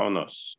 Vámonos.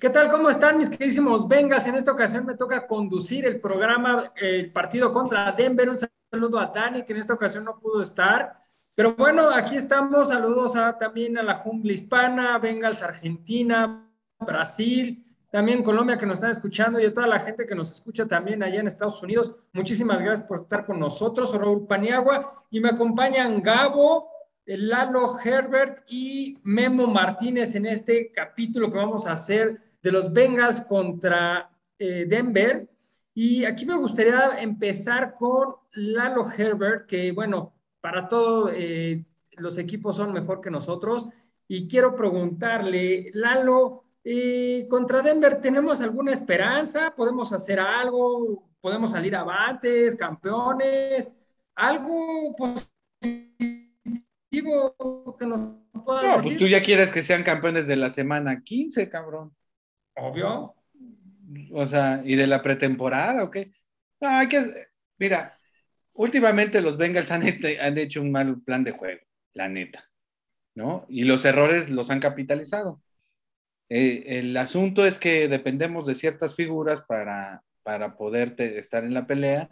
¿Qué tal? ¿Cómo están mis queridísimos Vengas? En esta ocasión me toca conducir el programa, el partido contra Denver. Un saludo a Dani, que en esta ocasión no pudo estar. Pero bueno, aquí estamos. Saludos a, también a la jungla hispana, Bengals Argentina, Brasil, también Colombia que nos están escuchando y a toda la gente que nos escucha también allá en Estados Unidos. Muchísimas gracias por estar con nosotros. Raúl Paniagua y me acompañan Gabo, Lalo Herbert y Memo Martínez en este capítulo que vamos a hacer de los Bengals contra eh, Denver. Y aquí me gustaría empezar con Lalo Herbert, que bueno, para todos eh, los equipos son mejor que nosotros. Y quiero preguntarle, Lalo, eh, contra Denver, ¿tenemos alguna esperanza? ¿Podemos hacer algo? ¿Podemos salir avantes, campeones? ¿Algo positivo que nos pueda no, pues tú ya quieres que sean campeones de la semana 15, cabrón. Obvio. O sea, ¿y de la pretemporada o qué? No, hay que. Mira, últimamente los Bengals han, este, han hecho un mal plan de juego, la neta. ¿No? Y los errores los han capitalizado. Eh, el asunto es que dependemos de ciertas figuras para, para poder te- estar en la pelea.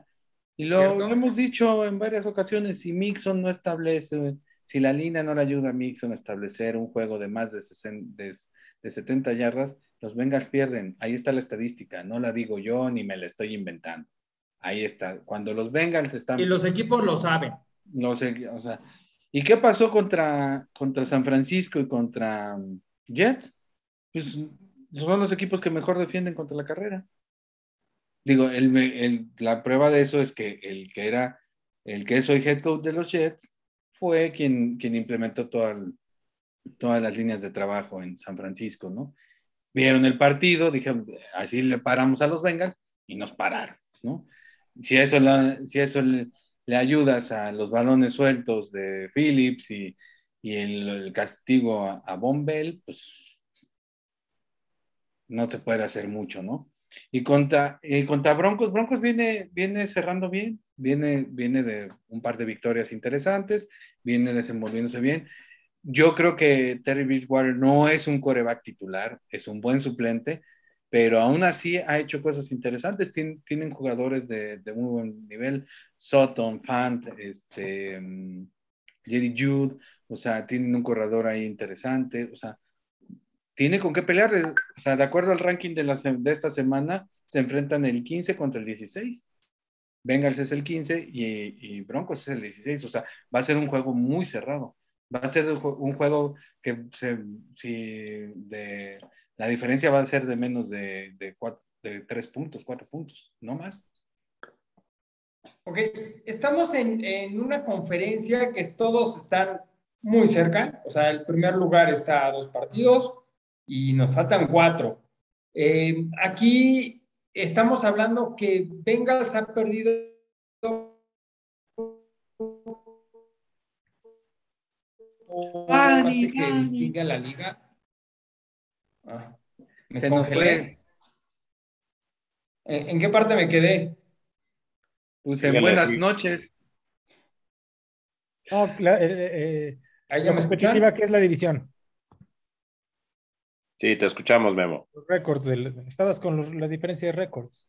Y lo, lo hemos dicho en varias ocasiones, si Mixon no establece, si la línea no le ayuda a Mixon a establecer un juego de más de, 60 de, de 70 yardas, los Bengals pierden. Ahí está la estadística, no la digo yo ni me la estoy inventando. Ahí está. Cuando los Bengals están... Y los equipos lo saben. No sé, o sea, ¿y qué pasó contra, contra San Francisco y contra um, Jets? Pues son los equipos que mejor defienden contra la carrera. Digo, el, el- la prueba de eso es que el que era, el que es hoy head coach de los Jets fue quien, quien implementó toda todas las líneas de trabajo en San Francisco, ¿no? Vieron el partido, dijeron, así le paramos a los Bengals y nos pararon, ¿no? Si eso, si eso le, le ayudas a los balones sueltos de Phillips y, y el, castigo a, a Von Bell, pues no se puede hacer mucho, ¿no? Y contra, eh, contra Broncos, Broncos viene, viene cerrando bien, viene, viene de un par de victorias interesantes, viene desenvolviéndose bien. Yo creo que Terry Bridgewater no es un coreback titular, es un buen suplente, pero aún así ha hecho cosas interesantes. Tien- tienen jugadores de, de muy buen nivel, Sutton, Fant, este, um, Jerry Jude, o sea, tienen un corredor ahí interesante, o sea, tiene con qué pelear. O sea, de acuerdo al ranking de esta semana, se enfrentan el 15 contra el 16. Bengals es el 15 y, y Broncos es el 16. O sea, va a ser un juego muy cerrado. Va a ser un jue- un juego que se, si de, la diferencia va a ser de menos de, de, cuatro- de tres puntos, cuatro puntos, no más. Ok, estamos en, en una conferencia que todos están muy cerca, o sea, el primer lugar está a dos partidos y nos faltan cuatro. Eh, aquí estamos hablando que Bengals ha perdido parte que Dani. distingue a la liga. Ah, me Se congelé. ¿En, en qué parte me quedé? Pues en buenas noches. No, la, eh, eh, ¿Ahí ya la me escuchan? que es la división. Sí, te escuchamos, Memo. Los récords, estabas con los- la diferencia de récords.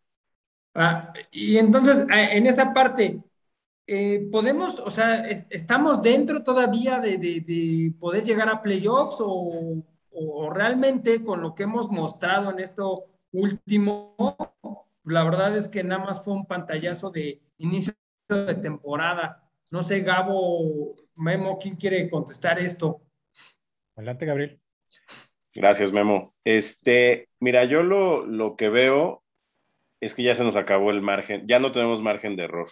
Ah, y entonces, ah, en esa parte, eh, ¿podemos, o sea, es- estamos dentro todavía de, de- de poder llegar a playoffs o, o realmente con lo que hemos mostrado en esto último, la verdad es que nada más fue un pantallazo de inicio de temporada. No sé, Gabo, Memo, ¿quién quiere contestar esto? Adelante, Gabriel. Gracias, Memo. Este, mira, yo lo, lo que veo es que ya se nos acabó el margen, ya no tenemos margen de error.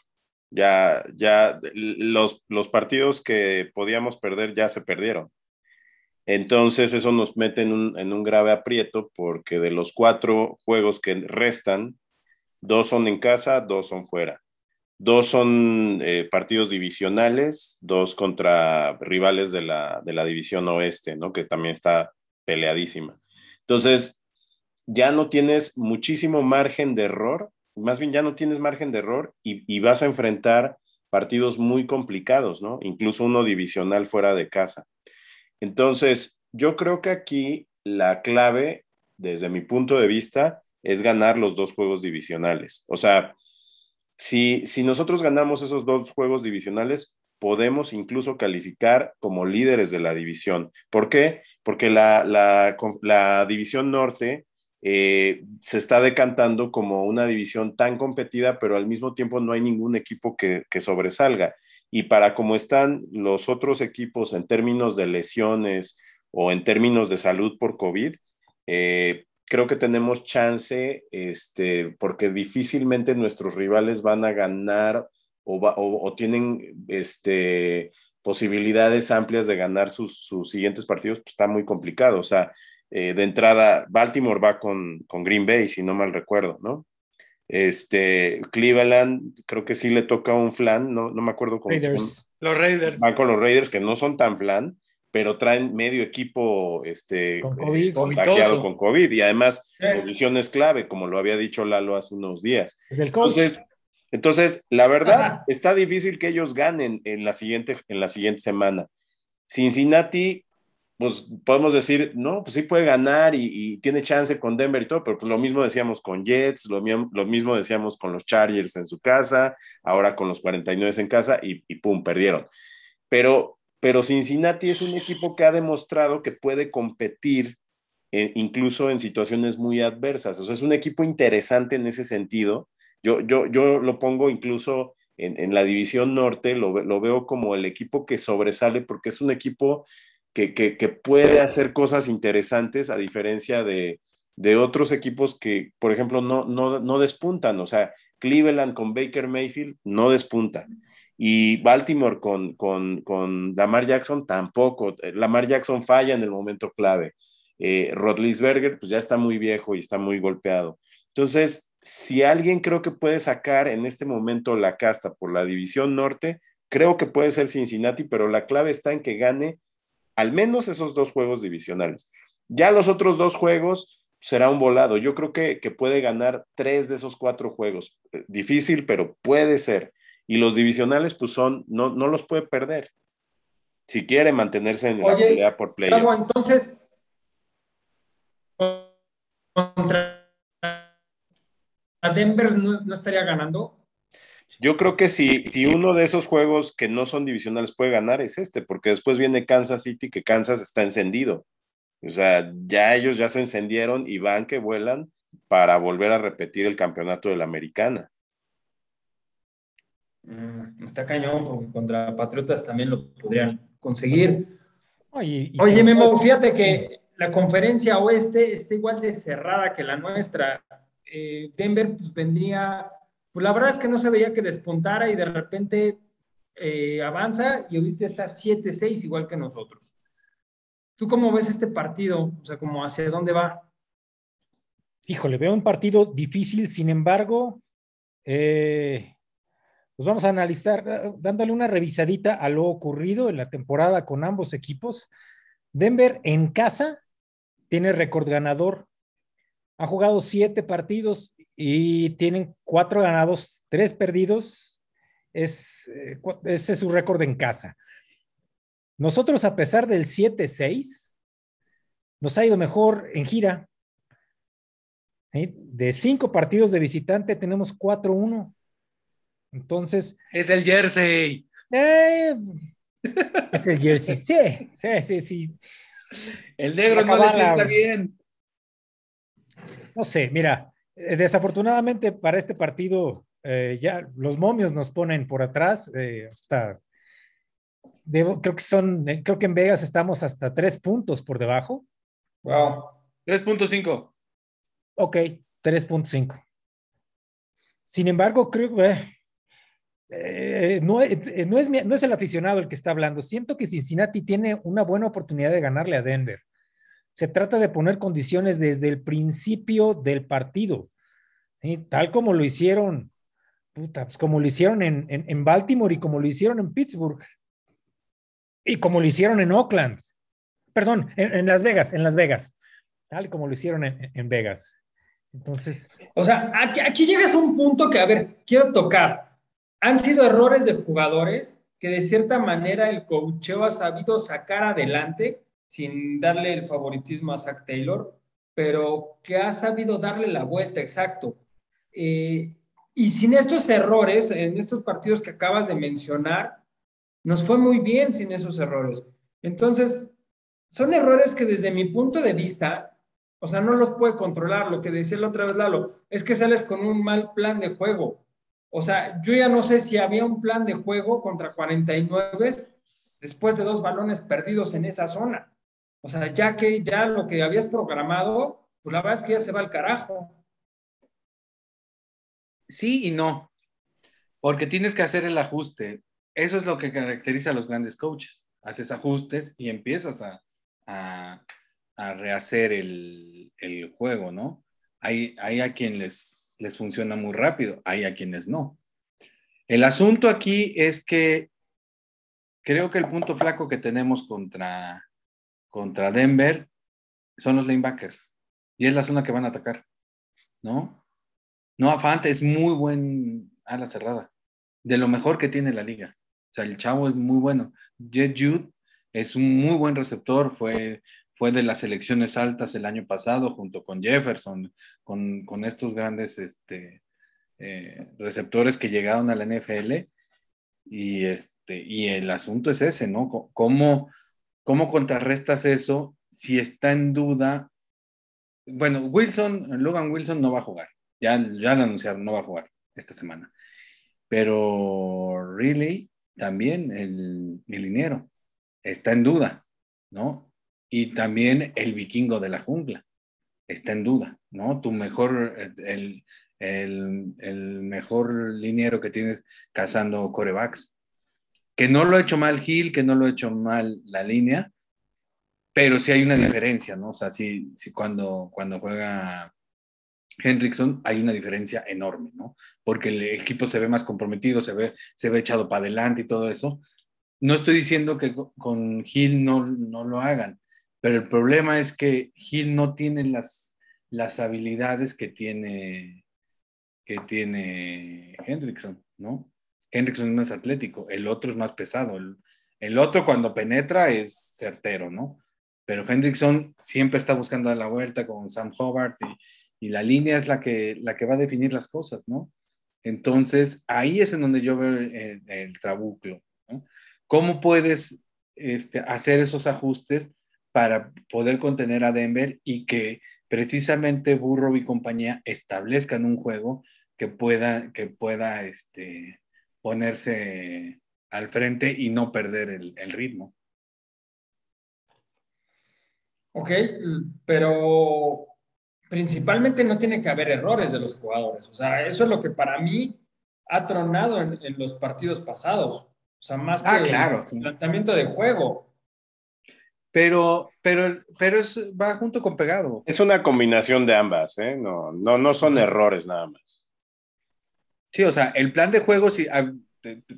Ya, ya los, los partidos que podíamos perder ya se perdieron. Entonces eso nos mete en un, en un grave aprieto porque de los cuatro juegos que restan, dos son en casa, dos son fuera. Dos son eh, partidos divisionales, dos contra rivales de la, de la división oeste, ¿no? Que también está peleadísima. Entonces, ya no tienes muchísimo margen de error, más bien ya no tienes margen de error y, vas a enfrentar partidos muy complicados, ¿no? Incluso uno divisional fuera de casa. Entonces, yo creo que aquí la clave, desde mi punto de vista, es ganar los dos juegos divisionales. O sea, si, si nosotros ganamos esos dos juegos divisionales, podemos incluso calificar como líderes de la división. ¿Por qué? Porque la, la, división norte eh, se está decantando como una división tan competida, pero al mismo tiempo no hay ningún equipo que, que sobresalga. Y para cómo están los otros equipos en términos de lesiones o en términos de salud por COVID, eh, creo que tenemos chance, este, porque difícilmente nuestros rivales van a ganar o, o, tienen este, posibilidades amplias de ganar sus, sus siguientes partidos, pues está muy complicado. O sea, eh, de entrada, Baltimore va con, con, Green Bay, si no mal recuerdo, ¿no? Este, Cleveland, creo que sí le toca un flan, no, no me acuerdo cómo. Raiders. Los Raiders. Van con los Raiders, que no son tan flan, pero traen medio equipo este, con COVID, eh, contagiado con COVID y además posiciones clave, como lo había dicho Lalo hace unos días. Entonces, entonces, la verdad, Ajá. está difícil que ellos ganen en la siguiente, en la siguiente semana. Cincinnati pues podemos decir, no, pues sí puede ganar y, y, tiene chance con Denver y todo, pero pues lo mismo decíamos con Jets, lo, lo, mismo decíamos con los Chargers en su casa, ahora con los 49 en casa y, y pum, perdieron. Pero, pero Cincinnati es un equipo que ha demostrado que puede competir eh, incluso en situaciones muy adversas. O sea, es un equipo interesante en ese sentido. Yo, yo, yo lo pongo incluso en, en la división norte, lo, lo veo como el equipo que sobresale porque es un equipo que, que, puede hacer cosas interesantes a diferencia de, de otros equipos que, por ejemplo, no, no, no, despuntan. O sea, Cleveland con Baker Mayfield no despunta. Y Baltimore con, con, con Lamar Jackson tampoco. Lamar Jackson falla en el momento clave. Eh, Rodlisberger pues ya está muy viejo y está muy golpeado. Entonces, si alguien creo que puede sacar en este momento la casta por la división norte, creo que puede ser Cincinnati, pero la clave está en que gane al menos esos dos juegos divisionales. Ya los otros dos juegos será un volado. Yo creo que, que puede ganar tres de esos cuatro juegos. Eh, difícil, pero puede ser. Y los divisionales, pues son, no, no los puede perder. Si quiere mantenerse en Oye, la pelea por play. entonces, contra Denver no, no estaría ganando. Yo creo que si, si, uno de esos juegos que no son divisionales puede ganar es este, porque después viene Kansas City, que Kansas está encendido. O sea, ya ellos ya se encendieron y van que vuelan para volver a repetir el campeonato de la americana. Mm, está cañón, porque contra Patriotas también lo podrían conseguir. Oye, Oye Memo, fíjate que la conferencia oeste está igual de cerrada que la nuestra. Eh, Denver pues, vendría pues la verdad es que no se veía que despuntara y de repente eh, avanza y ahorita está 7-6 igual que nosotros. ¿Tú cómo ves este partido? O sea, como hacia dónde va? Híjole, veo un partido difícil, sin embargo, eh, pues vamos a analizar, dándole una revisadita a lo ocurrido en la temporada con ambos equipos. Denver en casa tiene récord ganador, ha jugado siete partidos y tienen cuatro ganados, tres perdidos. Es, eh, ese es su récord en casa. Nosotros, a pesar del 7-6, nos ha ido mejor en gira. De cinco partidos de visitante, tenemos 4-1. Entonces. Es el jersey. Eh, es el jersey. Sí, sí, sí, sí. El negro no le sienta bien. No sé, mira, eh, desafortunadamente para este partido, eh, ya los momios nos ponen por atrás, eh, hasta, debo, creo que son, creo que en Vegas estamos hasta tres puntos por debajo. Wow. 3.5. Ok, 3.5. Sin embargo, creo que eh, no, no, es, no es el aficionado el que está hablando. Siento que Cincinnati tiene una buena oportunidad de ganarle a Denver. Se trata de poner condiciones desde el principio del partido, tal como lo hicieron, puta, pues como lo hicieron en, en, Baltimore y como lo hicieron en Pittsburgh y como lo hicieron en Oakland, perdón, en, Las Vegas, en Las Vegas, tal como lo hicieron en, Vegas. Entonces. O sea, aquí, aquí llegas a un punto que, a ver, quiero tocar. Han sido errores de jugadores que de cierta manera el coacheo ha sabido sacar adelante sin darle el favoritismo a Zach Taylor, pero que ha sabido darle la vuelta, exacto. Eh, y sin estos errores, en estos partidos que acabas de mencionar, nos fue muy bien sin esos errores. Entonces, son errores que desde mi punto de vista, o sea, no los puede controlar. Lo que decía la otra vez Lalo, es que sales con un mal plan de juego. O sea, yo ya no sé si había un plan de juego contra 49 después de dos balones perdidos en esa zona. O sea, ya que ya lo que habías programado, pues la verdad es que ya se va al carajo. Sí y no, porque tienes que hacer el ajuste. Eso es lo que caracteriza a los grandes coaches. Haces ajustes y empiezas a, rehacer el, juego, ¿no? Hay, hay a quien les, les funciona muy rápido, hay a quienes no. El asunto aquí es que creo que el punto flaco que tenemos contra, contra Denver son los lanebackers. Y es la zona que van a atacar, ¿no? No, Afante es muy buen ala cerrada, de lo mejor que tiene la liga. O sea, el chavo es muy bueno. Jet Jude es un muy buen receptor, fue, fue de las selecciones altas el año pasado junto con Jefferson, con, con estos grandes este, eh, receptores que llegaron a la NFL. Y, este, y el asunto es ese, ¿no? ¿Cómo, cómo contrarrestas eso si está en duda? Bueno, Wilson, Logan Wilson no va a jugar. Ya, ya lo anunciaron, no va a jugar esta semana. Pero really, también el, el está en duda, ¿no? Y también el vikingo de la jungla está en duda, ¿no? Tu mejor, el, el, el mejor liniero que tienes cazando corebacks. Que no lo ha hecho mal Gil, que no lo ha hecho mal la línea, pero sí hay una diferencia, ¿no? O sea, sí, sí cuando, cuando juega Hendrickson hay una diferencia enorme, ¿no? Porque el equipo se ve más comprometido, se ve, se ve echado para adelante y todo eso. No estoy diciendo que con Gil no, no lo hagan, pero el problema es que Gil no tiene las, las habilidades que tiene, que tiene Hendrickson, ¿no? Hendrickson es más atlético, el otro es más pesado. El, el otro cuando penetra es certero, ¿no? Pero Hendrickson siempre está buscando a la vuelta con Sam Hobart y, y la línea es la que, la que va a definir las cosas, ¿no? Entonces, ahí es en donde yo veo el, ¿no? ¿Cómo puedes este, hacer esos ajustes para poder contener a Denver y que precisamente Burrow y compañía establezcan un juego que pueda, que pueda este, ponerse al frente y no perder el, el ritmo? Ok, pero principalmente no tiene que haber errores de los jugadores. O sea, eso es lo que para mí ha tronado en, los partidos pasados. O sea, más ah, que claro. el planteamiento de juego. Pero, pero, pero es, va junto con pegado. Es una combinación de ambas, ¿eh? No, no, no son errores nada más. Sí, o sea, el plan de juego, si, ah,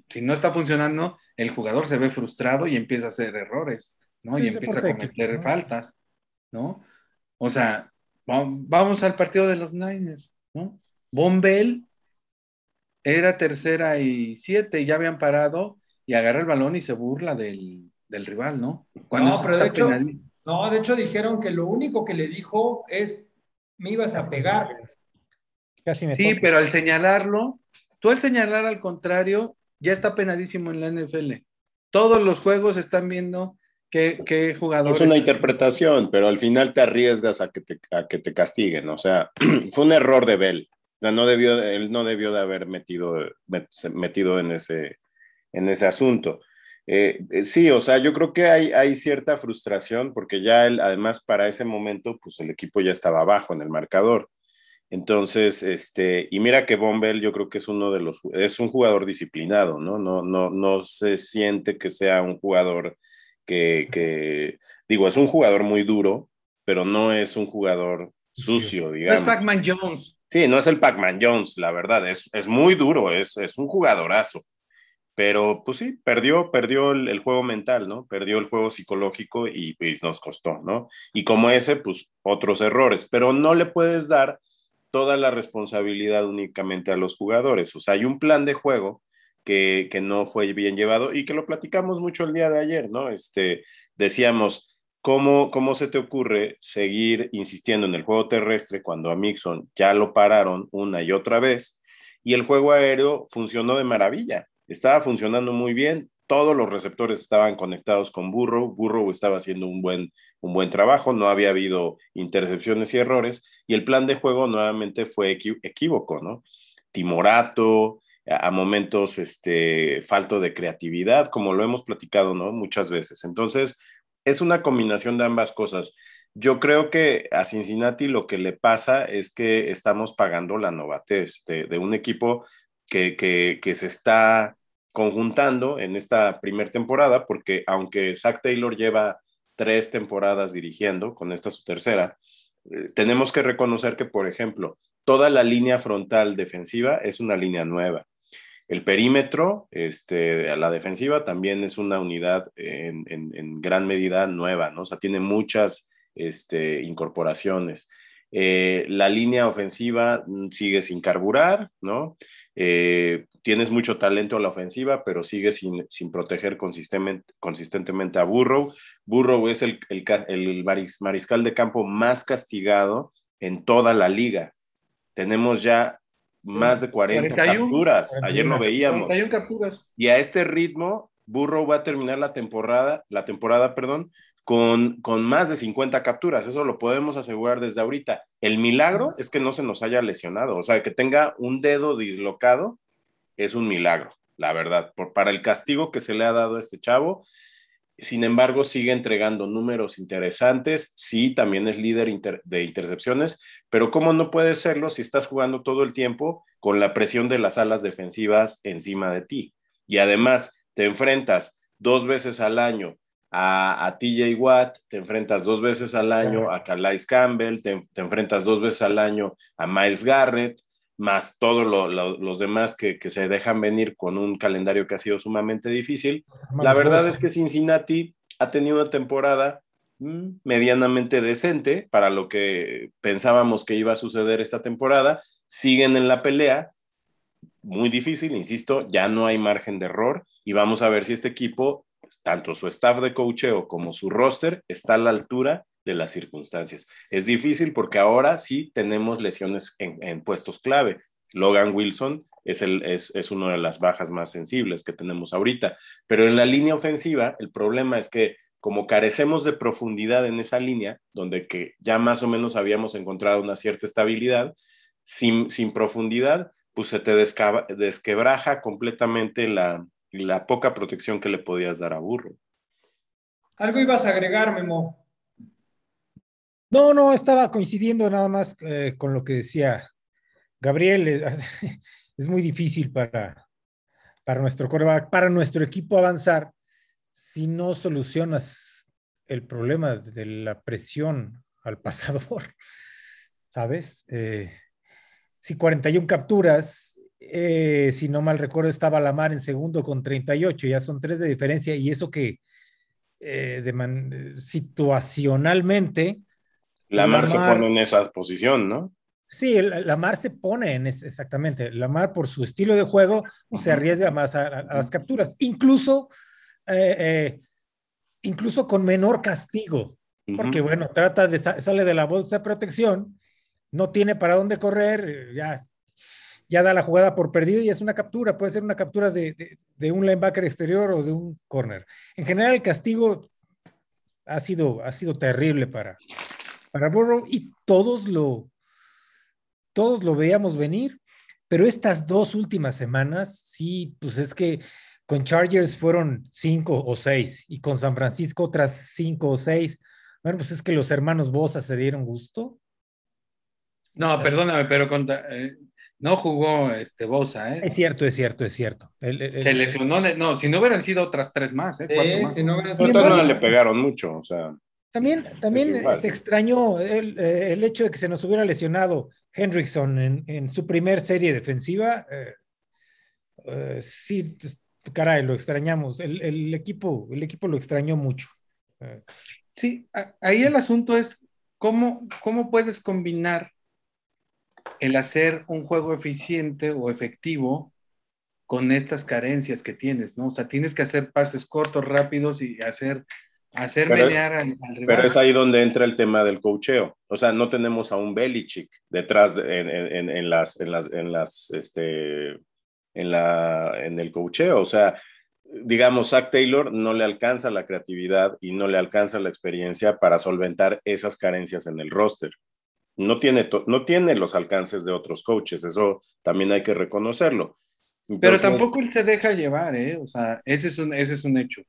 si no está funcionando, el jugador se ve frustrado y empieza a hacer errores, ¿no? y empieza a cometer faltas, ¿no? O sea, Vamos al partido de los Niners, ¿no? Bombell era tercera y siete, ya habían parado y agarra el balón y se burla del, rival, ¿no? no, pero de hecho, no, de hecho dijeron que lo único que le dijo es, me ibas a pegar. sí, pero al señalarlo, tú al señalar al contrario, ya está penadísimo en la NFL. Todos los juegos están viendo ¿Qué, jugadores? Es una interpretación, pero al final te arriesgas a que te, a que te castiguen. O sea, fue un error de Bell. no debió, él no debió de haber metido, metido en, ese, en ese asunto. Eh, eh, sí, o sea, yo creo que hay, hay cierta frustración porque ya él, además para ese momento, pues el equipo ya estaba abajo en el marcador. Entonces, este, y mira que Bombell yo creo que es uno de los, es un jugador disciplinado, ¿no? No, no, no se siente que sea un jugador que, digo, es un jugador muy duro, pero no es un jugador sucio, digamos. No es Pac-Man Jones. Sí, no es el Pac-Man Jones, la verdad, es, es muy duro, es, es, un jugadorazo. Pero pues sí, perdió, perdió el, juego mental, ¿no? Perdió el juego psicológico y pues, nos costó, ¿no? Y como ese, pues otros errores, pero no le puedes dar toda la responsabilidad únicamente a los jugadores. O sea, hay un plan de juego que, no fue bien llevado y que lo platicamos mucho el día de ayer, ¿no? Este, decíamos, ¿cómo, ¿cómo se te ocurre seguir insistiendo en el juego terrestre cuando a Mixon ya lo pararon una y otra vez? Y el juego aéreo funcionó de maravilla, estaba funcionando muy bien, todos los receptores estaban conectados con Burrow, Burrow estaba haciendo un buen, un buen trabajo, no había habido intercepciones y errores, y el plan de juego nuevamente fue equívoco, ¿no? Timorato, a, momentos este, falto de creatividad, como lo hemos platicado, ¿no? Muchas veces. Entonces, es una combinación de ambas cosas. Yo creo que a Cincinnati lo que le pasa es que estamos pagando la novatez de, un equipo que, que, se está conjuntando en esta primera temporada, porque aunque Zach Taylor lleva tres temporadas dirigiendo, con esta su tercera, eh, tenemos que reconocer que, por ejemplo, toda la línea frontal defensiva es una línea nueva. El perímetro, este, a la defensiva, también es una unidad en, gran medida nueva, ¿no? O sea, tiene muchas este, incorporaciones. Eh, la línea ofensiva mm, sigue sin carburar, ¿no? Eh, tienes mucho talento a la ofensiva, pero sigue sin, proteger consistentemente, consistentemente a Burrow. Burrow es el, el, mariscal de campo más castigado en toda la liga. Tenemos ya más de 40 capturas. Ayer lo veíamos. capturas. Y a este ritmo, Burrow va a terminar la temporada, la temporada, perdón, con, con más de 50 capturas. Eso lo podemos asegurar desde ahorita. El milagro es que no se nos haya lesionado. O sea, que tenga un dedo dislocado es un milagro, la verdad. Por, para el castigo que se le ha dado a este chavo, sin embargo, sigue entregando números interesantes. Sí, también es líder de intercepciones, pero ¿cómo no puede serlo si estás jugando todo el tiempo con la presión de las alas defensivas encima de ti? Y además, te enfrentas dos veces al año a, a TJ Watt, te enfrentas dos veces al año a Calais Campbell, te, te, enfrentas dos veces al año a Miles Garrett, más todos los demás que, se dejan venir con un calendario que ha sido sumamente difícil. La verdad es que Cincinnati ha tenido una temporada mm, medianamente decente para lo que pensábamos que iba a suceder esta temporada. Siguen en la pelea, muy difícil, insisto, ya no hay margen de error y vamos a ver si este equipo, tanto su staff de coacheo como su roster, está a la altura de las circunstancias. Es difícil porque ahora sí tenemos lesiones en, puestos clave. Logan Wilson es, el, es, es una de las bajas más sensibles que tenemos ahorita, pero en la línea ofensiva el problema es que como carecemos de profundidad en esa línea, donde que ya más o menos habíamos encontrado una cierta estabilidad, sin, sin profundidad, pues se te desquebraja completamente la, la poca protección que le podías dar a Burro. Algo ibas a agregar, Memo. No, no, estaba coincidiendo nada más eh, con lo que decía Gabriel. Es muy difícil para, para nuestro para nuestro equipo avanzar si no solucionas el problema de la presión al pasador, ¿sabes? Eh, si 41 capturas, si no mal recuerdo, estaba Lamar en segundo con 38, ya son tres de diferencia, y eso que situacionalmente Lamar, se pone en esa posición, ¿no? Sí, Lamar se pone en ese, exactamente. Lamar, por su estilo de juego, se arriesga más a, las capturas, incluso, eh, eh, incluso con menor castigo, porque bueno, trata de sale de la bolsa de protección, no tiene para dónde correr, ya, ya da la jugada por perdido y es una captura, puede ser una captura de, de un linebacker exterior o de un corner. En general, el castigo ha sido, ha sido terrible para, para Burrow y todos lo, todos lo veíamos venir, pero estas dos últimas semanas, sí, pues es que con Chargers fueron cinco o seis y con San Francisco otras cinco o seis. Bueno, pues es que los hermanos Bosa se dieron gusto. No, perdóname, pero eh, no jugó este Bosa, ¿eh? Es cierto, es cierto, es cierto. se lesionó, no, si no hubieran sido otras tres más, ¿eh? Sí, si no hubieran sido. no le pegaron mucho, o sea. También, también se extrañó el, eh, el, hecho de que se nos hubiera lesionado Hendrickson en, en su primer serie defensiva. Eh, eh, sí, pues, caray, lo extrañamos. El, el, equipo, el equipo lo extrañó mucho. Sí, ahí el asunto es cómo, cómo puedes combinar el hacer un juego eficiente o efectivo con estas carencias que tienes, ¿no? O sea, tienes que hacer pases cortos, rápidos y hacer Hacer Pero- al, al rival. Pero es ahí donde entra el tema del coacheo. O sea, no tenemos a un Belichick detrás de- en, en- en- las, en las, en las, este, en la, en el coacheo. O sea, digamos, Zach Taylor no le alcanza la creatividad y no le alcanza la experiencia para solventar esas carencias en el roster. No tiene, no tiene los alcances de otros coaches. Eso también hay que reconocerlo. Pero tampoco él se deja llevar, ¿eh? O sea, ese es un, ese es un hecho.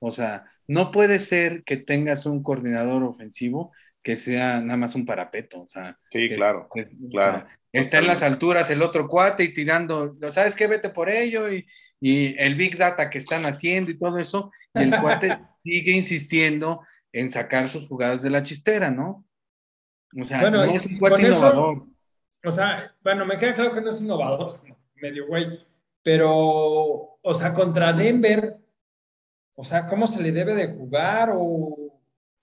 O sea, no puede ser que tengas un coordinador ofensivo que sea nada más un parapeto. O sea, Sí, que- claro. que- o claro. sea, está en las alturas el otro cuate y tirando, ¿sabes qué? Vete por ello y, y el Big Data que están haciendo y todo eso. Y el cuate sigue insistiendo en sacar sus jugadas de la chistera, ¿no? O sea, Bueno, no es un cuate con eso- innovador. O sea, bueno, me queda claro que no es innovador, sino medio güey. Pero, o sea, contra Denver, o sea, ¿cómo se le debe de jugar? O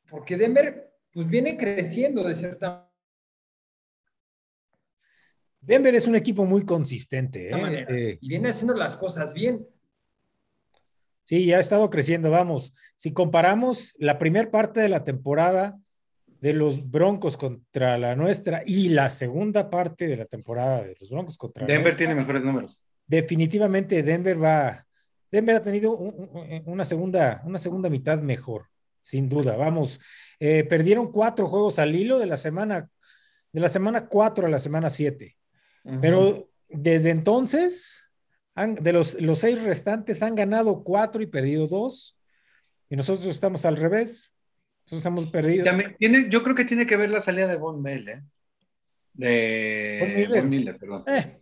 porque Denver, pues viene creciendo de cierta Denver es un equipo muy consistente. ¿eh? manera Eh, y viene haciendo las cosas bien. sí, ya ha estado creciendo. Vamos, si comparamos la primera parte de la temporada de los Broncos contra la nuestra y la segunda parte de la temporada de los Broncos contra la Denver tiene mejores números. definitivamente Denver va, Denver ha tenido un- un- una, segunda, una segunda mitad mejor, sin duda. Vamos, eh, perdieron cuatro juegos al hilo de la semana, de la semana 4 a la semana 7. Pero desde entonces, han- de los, los seis restantes han ganado cuatro y perdido dos. Y nosotros estamos al revés. Nosotros hemos perdido. También tiene, yo creo que tiene que ver la salida de Von Bell, ¿eh? De Von Miller. Von Miller, perdón. Eh,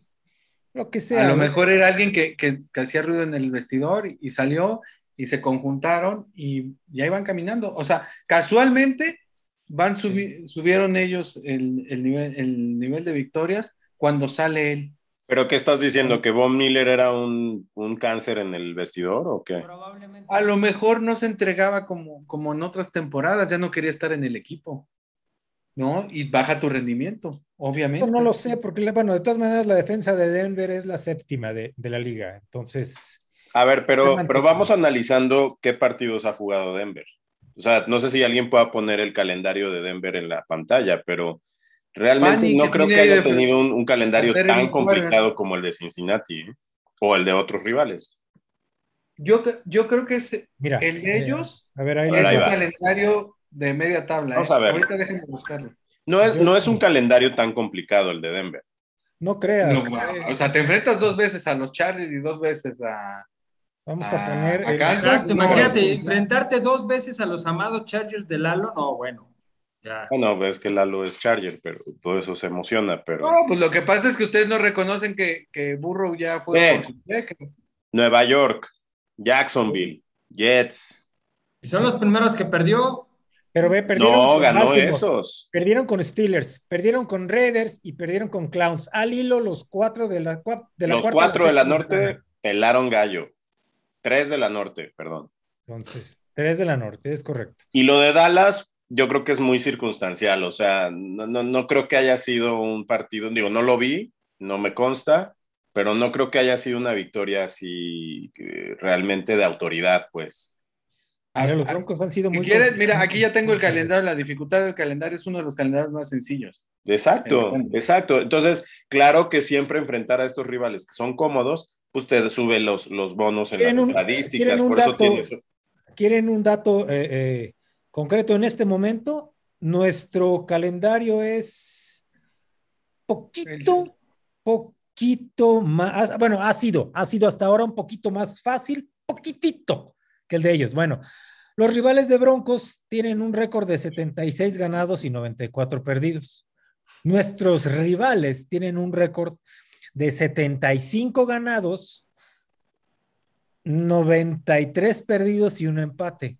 lo que sea. A lo mejor era alguien que, que- que hacía ruido en el vestidor y, y salió y se conjuntaron y ya iban caminando. O sea, casualmente van subi- subieron ellos el, el nivel, el nivel de victorias cuando sale él. ¿Pero qué estás diciendo? ¿Que Von Miller era un, un cáncer en el vestidor o qué? Probablemente. A lo mejor no se entregaba como, como en otras temporadas, ya no quería estar en el equipo. ¿No? Y baja tu rendimiento, obviamente. No lo sé, porque bueno, de todas maneras la defensa de Denver es la séptima de, de la liga. Entonces, A ver, pero, pero ¿qué vamos analizando qué partidos ha jugado Denver. O sea, no sé si alguien pueda poner el calendario de Denver en la pantalla, pero realmente no que creo que haya tenido un, un calendario tan complicado como el de Cincinnati ¿eh? o el de otros rivales. Yo, yo creo que es, mira. el de eh, ellos a ver, ahí A ver, es ahí un va. calendario de media tabla. Vamos ¿eh? a ver. Ahorita déjenme buscarlo. No es, Yo- no es un calendario tan complicado el de Denver. no creas. No, o sea, te enfrentas dos veces a los Chargers y dos veces a. vamos a ah, poner. el- acá- Exacto, No, imagínate, no. enfrentarte dos veces a los amados Chargers de Lalo, no, bueno. Ya. Bueno, es que Lalo es Charger, pero todo eso se emociona, pero No, pues lo que pasa es que ustedes no reconocen que, que Burrow ya fue Eh. por su cheque. Nueva York, Jacksonville, Jets. Y son los primeros que perdió. pero ve, perdieron No, con ganó Baltimore, esos. Perdieron con Steelers, perdieron con Raiders y perdieron con Clowns. Al hilo, los cuatro de la, de la Los cuarta cuatro de la norte semana. pelaron gallo. Tres de la norte, perdón. Entonces, tres de la norte, es correcto. Y lo de Dallas, yo creo que es muy circunstancial, o sea, no, no, no creo que haya sido un partido, digo, no lo vi, no me consta, pero no creo que haya sido una victoria así eh, realmente de autoridad, pues. Ah, los ah, Broncos han sido Si muy. quieres, mira, aquí ya tengo el calendario. La dificultad del calendario es uno de los calendarios más sencillos. Exacto, exacto. Entonces, claro que siempre enfrentar a estos rivales que son cómodos, pues te sube los, los bonos en las un- estadísticas, quieren un por eso dato. tiene eso. ¿Quieren un dato eh, eh, concreto en este momento? Nuestro calendario es poquito, poquito más, bueno, ha sido, ha sido hasta ahora un poquito más fácil, poquitito que el de ellos. Bueno, los rivales de Broncos tienen un récord de 76 ganados y 94 perdidos. Nuestros rivales tienen un récord de 75 ganados, 93 perdidos y un empate.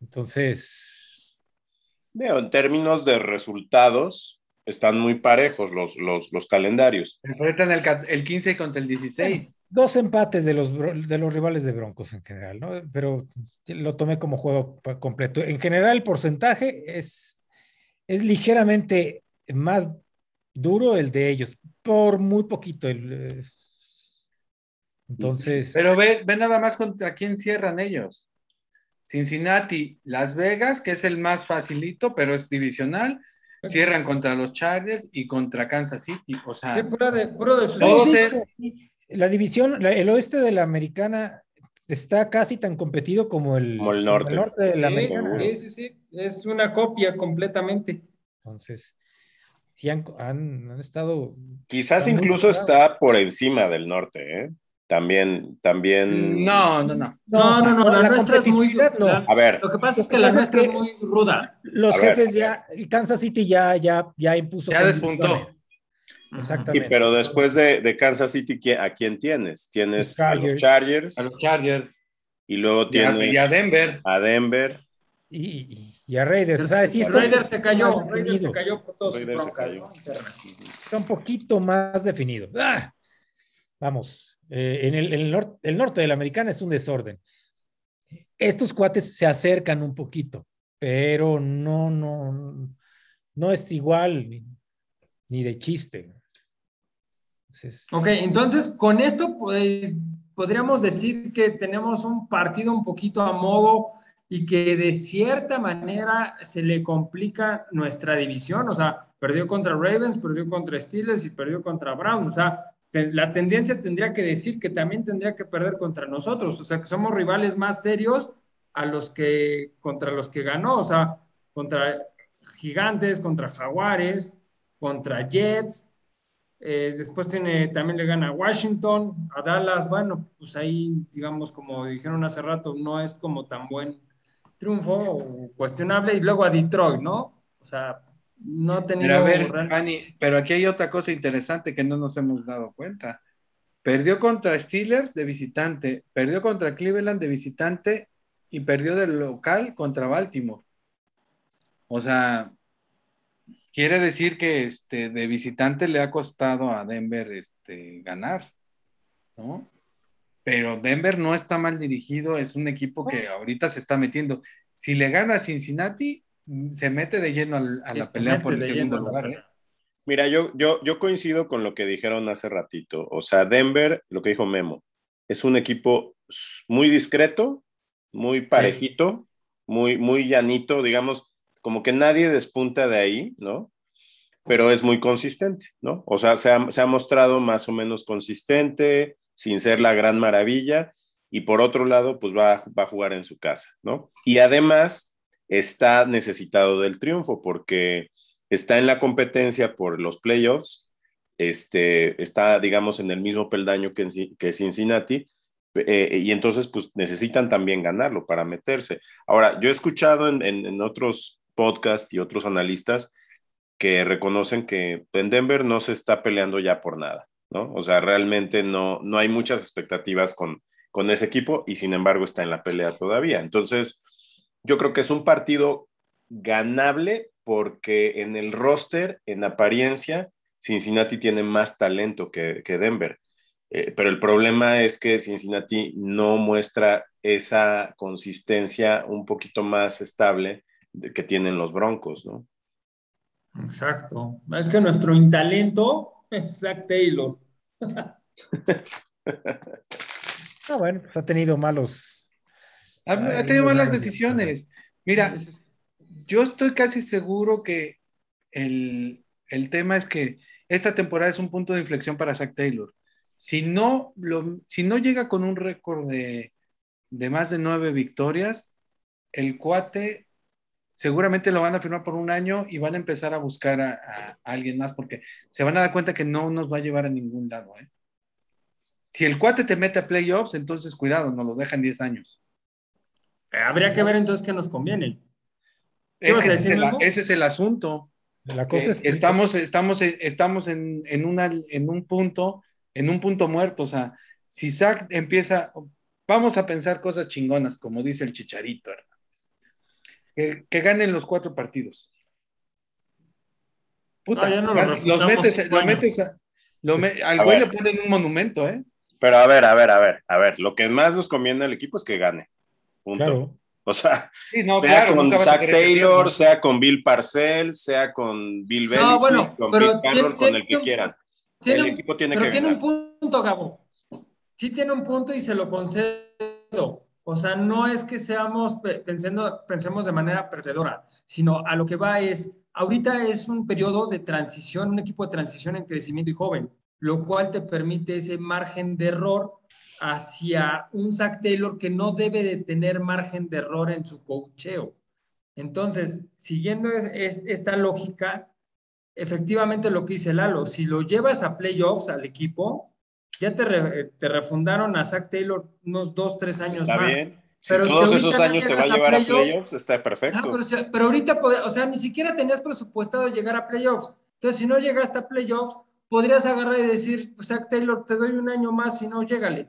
Entonces, Veo, en términos de resultados, están muy parejos los, los, los calendarios. Enfrentan el, el 15 contra el 16. dos empates de los, de los rivales de Broncos en general, ¿no? Pero lo tomé como juego completo. En general, el porcentaje es, es ligeramente más duro el de ellos, por muy poquito. el, eh, entonces, Pero ve, ve nada más contra quién cierran ellos. Cincinnati, Las Vegas, que es el más facilito, pero es divisional. Cierran contra los Chargers y contra Kansas City. O sea, Sí, puro de, puro de su división. La división, la- el oeste de la americana está casi tan competido como el, Como el norte. de la Sí, americana. Sí, sí, sí. Es una copia completamente. Entonces, sí han, han, han estado. Quizás incluso está por encima del norte, ¿eh? También, también. no, no, no. No, no, no, la nuestra es muy- no. la- A ver, Lo que pasa es que la es nuestra es muy ruda. Los A jefes ya, y Kansas City ya, ya, ya impuso. Ya despuntó. condiciones. sí, Exactamente. pero después de, de Kansas City, ¿qui- ¿a quién tienes? Tienes Los a los Chargers. A los Chargers y luego tienes y a Denver. a Denver. Y, y- a Raiders. O sea, sí está, Raider se cayó, más Raider se cayó por todos sus broncas. Está un poquito más definido. ¡Ah! Vamos, eh, en el, el nor- el norte de la americana es un desorden. Estos cuates se acercan un poquito, pero no, no, no es igual ni, ni de chiste. Entonces, Ok, entonces con esto podríamos decir que tenemos un partido un poquito a modo y que de cierta manera se le complica nuestra división. O sea, perdió contra Ravens, perdió contra Steelers y perdió contra Browns. O sea, la tendencia tendría que decir que también tendría que perder contra nosotros. O sea, que somos rivales más serios a los que contra los que ganó. O sea, contra Gigantes, contra Jaguares, contra Jets. Eh, después tiene, también le gana a Washington, a Dallas. Bueno, pues ahí, digamos, como dijeron hace rato, no es como tan buen triunfo o cuestionable. Y luego a Detroit, ¿no? O sea, no ha tenido. Pero a ver, Pani, pero aquí hay otra cosa interesante que no nos hemos dado cuenta. Perdió contra Steelers de visitante, perdió contra Cleveland de visitante y perdió del local contra Baltimore. O sea, quiere decir que este, de visitante le ha costado a Denver este, ganar, ¿no? Pero Denver no está mal dirigido, es un equipo que ahorita se está metiendo. Si le gana a Cincinnati, se mete de lleno al- a la Se pelea por el segundo lugar, ¿eh? Mira, yo, yo, yo coincido con lo que dijeron hace ratito. O sea, Denver, lo que dijo Memo, es un equipo muy discreto, muy parejito, muy, muy llanito, digamos, como que nadie despunta de ahí, ¿no? Pero es muy consistente, ¿no? O sea, se ha, se ha mostrado más o menos consistente, sin ser la gran maravilla, y por otro lado, pues va, va a jugar en su casa, ¿no? Y además está necesitado del triunfo porque está en la competencia por los playoffs, este, está, digamos, en el mismo peldaño que, que Cincinnati, eh, y entonces, pues necesitan también ganarlo para meterse. Ahora, yo he escuchado en, en- en otros podcasts y otros analistas que reconocen que en Denver no se está peleando ya por nada, ¿no? O sea, realmente no, no hay muchas expectativas con, con ese equipo y sin embargo está en la pelea todavía. Entonces, yo creo que es un partido ganable porque en el roster, en apariencia, Cincinnati tiene más talento que, que Denver. Eh, pero el problema es que Cincinnati no muestra esa consistencia un poquito más estable de- que tienen los Broncos, ¿no? Exacto. Es que nuestro intalento es Zach Taylor. ah, bueno, ha tenido malos. Ha, tenido malas decisiones. Mira, yo estoy casi seguro que el, el tema es que esta temporada es un punto de inflexión para Zach Taylor. Si no, lo, si no llega con un récord de, de más de nueve victorias, el cuate seguramente lo van a firmar por un año y van a empezar a buscar a, a- a alguien más porque se van a dar cuenta que no nos va a llevar a ningún lado. ¿eh? Si el cuate te mete a playoffs, entonces cuidado, nos lo dejan 10 años. Eh, Habría que ver entonces qué nos conviene. ¿Qué Ese, es el, Memo? ese es el asunto. La cosa es que estamos, estamos, estamos en, en, una, en un punto, en un punto muerto. O sea, si Zach empieza, vamos a pensar cosas chingonas, como dice el Chicharito Hernández. Que, que ganen los cuatro partidos. Puta, No, ya no lo los metes, lo metes a- lo me- al A güey ver. le ponen un monumento, ¿eh? Pero a ver, a ver, a ver, a ver, lo que más nos conviene al equipo es que gane. Punto. claro. O sea, Sí, no, sea claro, con Zach Taylor, sea con Bill Parcells, sea con Bill No, bueno, con pero Pete Carroll, tiene- con el que tiene- quieran. Tiene el equipo tiene pero que tiene ganar. un punto, Gabo. Sí tiene un punto y se lo concedo. O sea, no es que seamos pensando, pensemos de manera perdedora, sino a lo que va es, ahorita es un periodo de transición, un equipo de transición en crecimiento y joven, lo cual te permite ese margen de error hacia un Zach Taylor que no debe de tener margen de error en su cocheo. Entonces, siguiendo esta lógica, efectivamente lo que dice Lalo, si lo llevas a playoffs al equipo, ya te, te refundaron a Zach Taylor unos dos, tres años Está más. Bien. Pero si esos años te va a llevar a playoffs, está perfecto. pero, pero, ahorita, o sea, ni siquiera tenías presupuestado llegar a playoffs. Entonces, si no llegaste a playoffs, podrías agarrar y decir, Zach Taylor, te doy un año más, si no, llégale.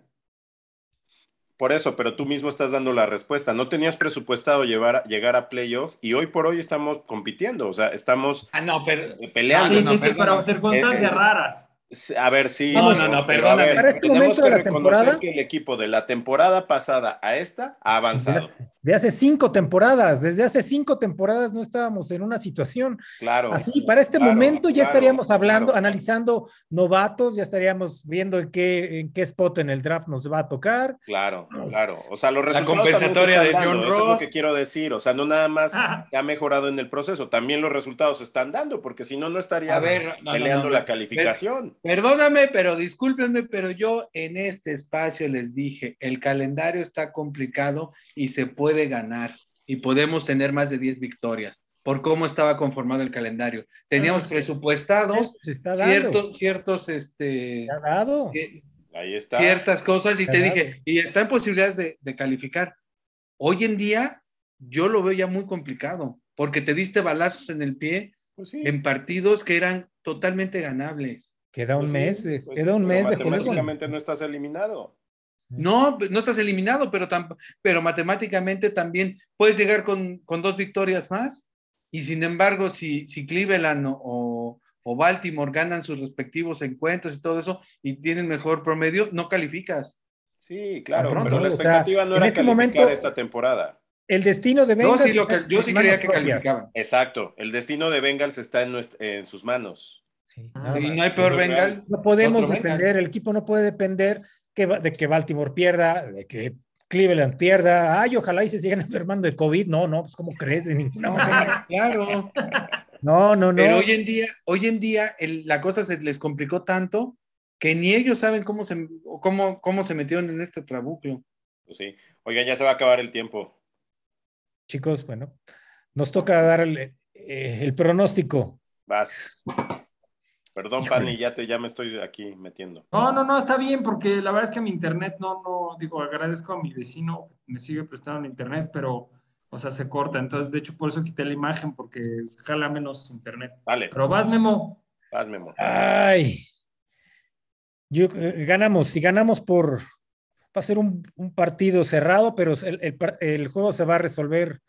Por eso, pero tú mismo estás dando la respuesta. No tenías presupuestado llevar, llegar a playoffs y hoy por hoy estamos compitiendo, o sea, estamos ah, no, pero, peleando. Sí, sí, sí, pero circunstancias raras. A ver, sí. No, no, no, pero Para este momento de la temporada. que el equipo de la temporada pasada a esta ha avanzado. De hace, cinco temporadas, desde hace cinco temporadas no estábamos en una situación claro, así. Para este momento ya estaríamos hablando, analizando novatos, ya estaríamos viendo en qué, en qué spot en el draft nos va a tocar. Claro, claro. O sea, los resultados. La compensatoria de John Ross. Eso es lo que quiero decir. O sea, no nada más ha mejorado en el proceso, también los resultados se están dando, porque si no, no estarías peleando la calificación. Perdóname, pero discúlpenme, pero yo en este espacio les dije, el calendario está complicado y se puede ganar y podemos tener más de 10 victorias por cómo estaba conformado el calendario. Teníamos presupuestados ciertos, ciertos, este, dado. Ahí está. ciertas cosas y te dije, y está en posibilidades de, de calificar. Hoy en día yo lo veo ya muy complicado, porque te diste balazos en el pie pues sí. en partidos que eran totalmente ganables. Queda un mes, pues queda un mes de juego. Matemáticamente no estás eliminado. No, no estás eliminado, pero, pero matemáticamente también puedes llegar con, con, dos victorias más. Y sin embargo, si, si Cleveland o, o, Baltimore ganan sus respectivos encuentros y todo eso y tienen mejor promedio, no calificas. Sí, claro, pero la expectativa no era este calificar momento, esta temporada. El destino de Bengals. No, sí, lo que, yo sí creía que calificaban. Exacto, el destino de Bengals está en, en sus manos. Ah, y no hay peor Bengal. No podemos depender, el equipo no puede depender que, de que Baltimore pierda, de que Cleveland pierda. Ay, ojalá y se sigan enfermando de COVID. No, no, pues ¿cómo crees? De ninguna manera. claro. No, no, no. Pero hoy en día, hoy en día el, la cosa se les complicó tanto que ni ellos saben cómo se, cómo, cómo se metieron en este trabuco. Pues sí. Oigan, ya se va a acabar el tiempo. Chicos, bueno, nos toca dar el, eh, el pronóstico. Vas. Perdón, Pani, ya, te, ya me estoy aquí metiendo. No, no, no, está bien, porque la verdad es que mi internet no, no, digo, agradezco a mi vecino que me sigue prestando el internet, pero, o sea, se corta. Entonces, de hecho, por eso quité la imagen, porque jala menos internet. Vale. Pero vas, Memo. Vas, Memo. Ay. Yo, eh, ganamos, y ganamos por. Va a ser un, un partido cerrado, pero el, el, el, juego se va a resolver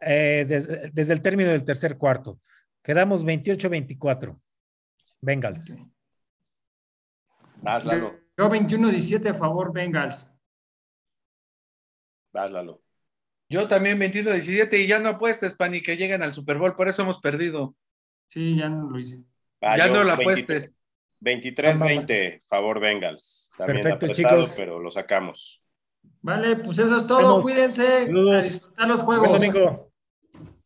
eh, desde, desde el término del tercer cuarto. Quedamos 28-24. Bengals. Vas, Lalo. Yo 21-17 a favor Bengals. Vas, Lalo. Yo también 21-17 y ya no apuestes, Pani, que lleguen al Super Bowl, por eso hemos perdido. Sí, ya no lo hice. Va, ya no lo apuestes. 23-20, favor Bengals. También Perfecto, apretado, chicos. pero lo sacamos. Vale, pues eso es todo. Cuídense. Saludos. A disfrutar los juegos. Buen domingo.